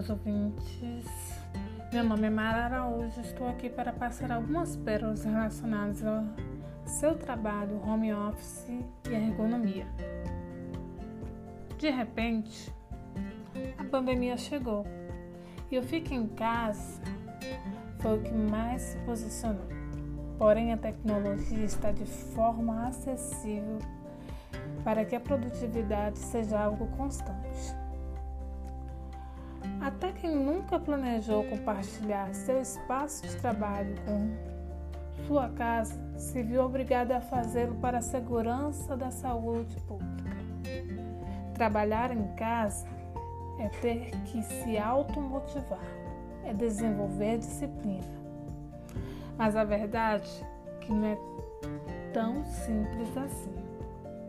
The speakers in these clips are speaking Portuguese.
meus ouvintes. Meu nome é Mara Araújo. Estou aqui para passar algumas pérolas relacionadas ao seu trabalho, home office e ergonomia. De repente, a pandemia chegou e eu fico em casa foi o que mais se posicionou. Porém, a tecnologia está de forma acessível para que a produtividade seja algo constante. Até quem nunca planejou compartilhar seu espaço de trabalho com sua casa se viu obrigado a fazê-lo para a segurança da saúde pública. Trabalhar em casa é ter que se automotivar, é desenvolver disciplina. Mas a verdade é que não é tão simples assim.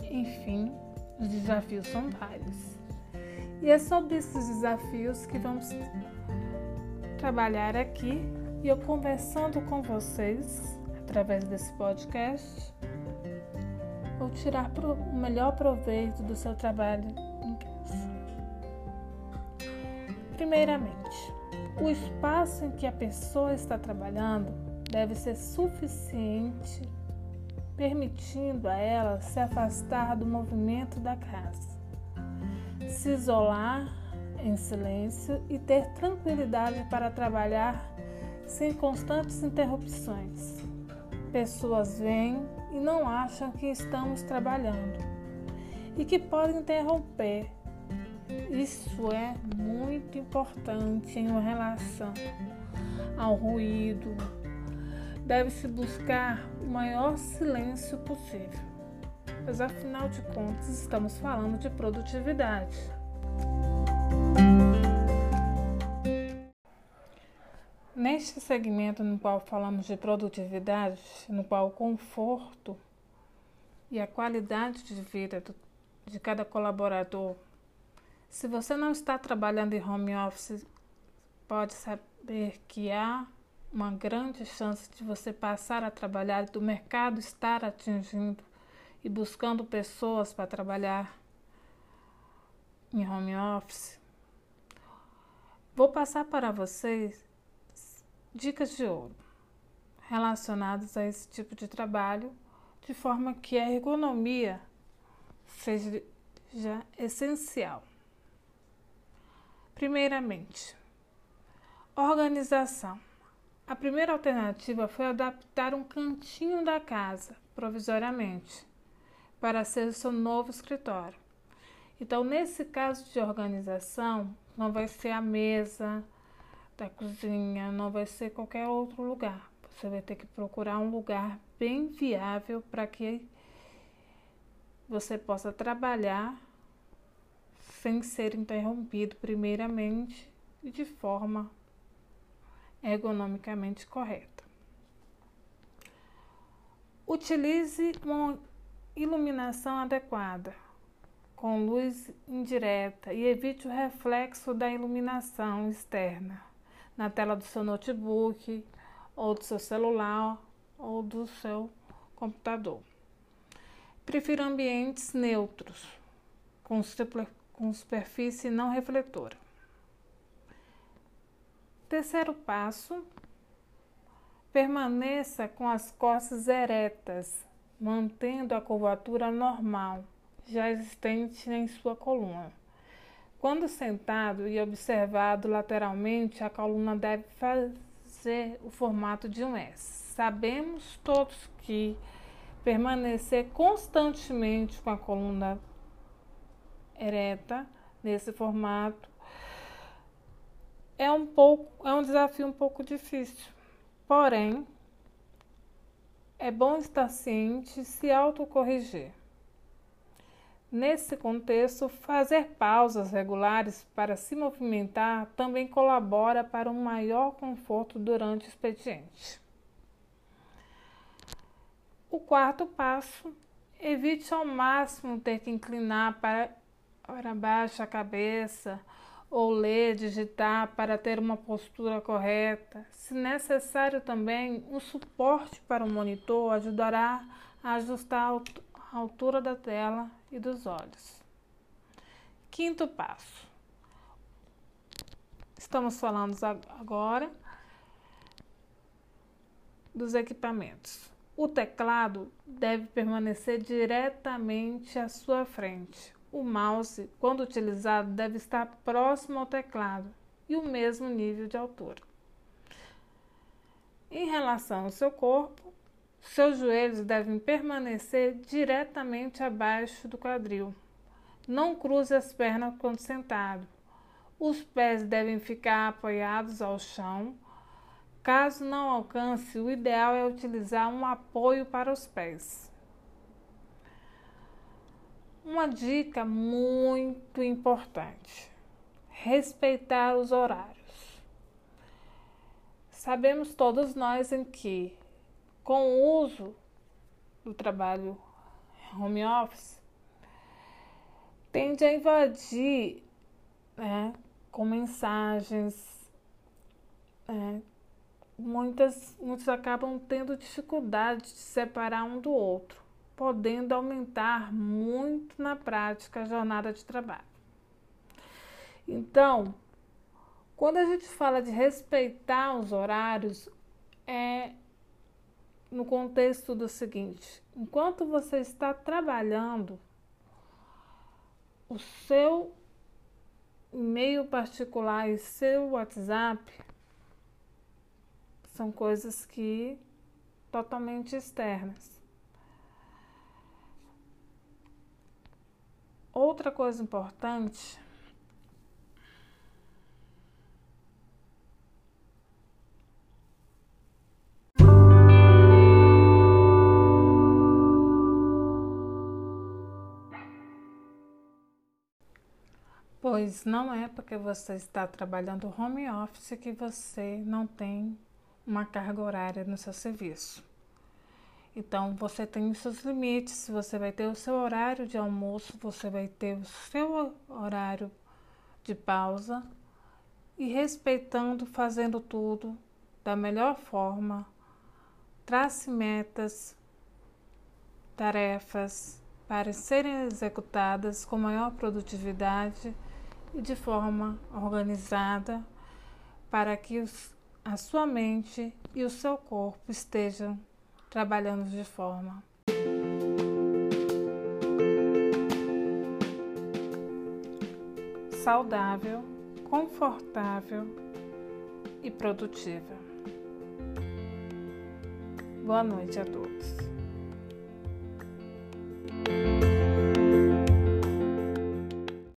Enfim, os desafios são vários. E é sobre esses desafios que vamos trabalhar aqui e eu conversando com vocês através desse podcast, vou tirar o melhor proveito do seu trabalho em casa. Primeiramente, o espaço em que a pessoa está trabalhando deve ser suficiente, permitindo a ela se afastar do movimento da casa se isolar em silêncio e ter tranquilidade para trabalhar sem constantes interrupções. Pessoas vêm e não acham que estamos trabalhando e que podem interromper. Isso é muito importante em relação ao ruído. Deve-se buscar o maior silêncio possível pois afinal de contas estamos falando de produtividade. Neste segmento no qual falamos de produtividade, no qual o conforto e a qualidade de vida de cada colaborador, se você não está trabalhando em home office, pode saber que há uma grande chance de você passar a trabalhar do mercado estar atingindo e buscando pessoas para trabalhar em home office, vou passar para vocês dicas de ouro relacionadas a esse tipo de trabalho, de forma que a ergonomia seja essencial. Primeiramente, organização. A primeira alternativa foi adaptar um cantinho da casa provisoriamente para ser o seu novo escritório. Então, nesse caso de organização, não vai ser a mesa da cozinha, não vai ser qualquer outro lugar. Você vai ter que procurar um lugar bem viável para que você possa trabalhar sem ser interrompido, primeiramente, e de forma ergonomicamente correta. Utilize uma iluminação adequada, com luz indireta e evite o reflexo da iluminação externa na tela do seu notebook ou do seu celular ou do seu computador. Prefira ambientes neutros, com, com superfície não refletora. Terceiro passo: permaneça com as costas eretas mantendo a curvatura normal já existente em sua coluna. Quando sentado e observado lateralmente, a coluna deve fazer o formato de um S. Sabemos todos que permanecer constantemente com a coluna ereta nesse formato é um pouco é um desafio um pouco difícil. Porém, é bom estar ciente e se autocorrigir. Nesse contexto, fazer pausas regulares para se movimentar também colabora para um maior conforto durante o expediente. O quarto passo, evite ao máximo ter que inclinar para, para baixo a cabeça ou ler, digitar para ter uma postura correta. Se necessário também, um suporte para o monitor ajudará a ajustar a altura da tela e dos olhos. Quinto passo: Estamos falando agora dos equipamentos. O teclado deve permanecer diretamente à sua frente. O mouse, quando utilizado, deve estar próximo ao teclado e o mesmo nível de altura. Em relação ao seu corpo, seus joelhos devem permanecer diretamente abaixo do quadril. Não cruze as pernas quando sentado. Os pés devem ficar apoiados ao chão. Caso não alcance, o ideal é utilizar um apoio para os pés. Uma dica muito importante: respeitar os horários. Sabemos todos nós em que, com o uso do trabalho home office, tende a invadir né, com mensagens. É, muitas, muitos acabam tendo dificuldade de separar um do outro, podendo aumentar muito na prática a jornada de trabalho. Então, quando a gente fala de respeitar os horários, é no contexto do seguinte: enquanto você está trabalhando, o seu e-mail particular e seu WhatsApp são coisas que totalmente externas. Outra coisa importante Pois não é porque você está trabalhando home office que você não tem uma carga horária no seu serviço. Então você tem os seus limites, você vai ter o seu horário de almoço, você vai ter o seu horário de pausa e respeitando, fazendo tudo da melhor forma. Trace metas, tarefas para serem executadas com maior produtividade e de forma organizada para que os, a sua mente e o seu corpo estejam trabalhando de forma saudável, confortável e produtiva. Boa noite a todos.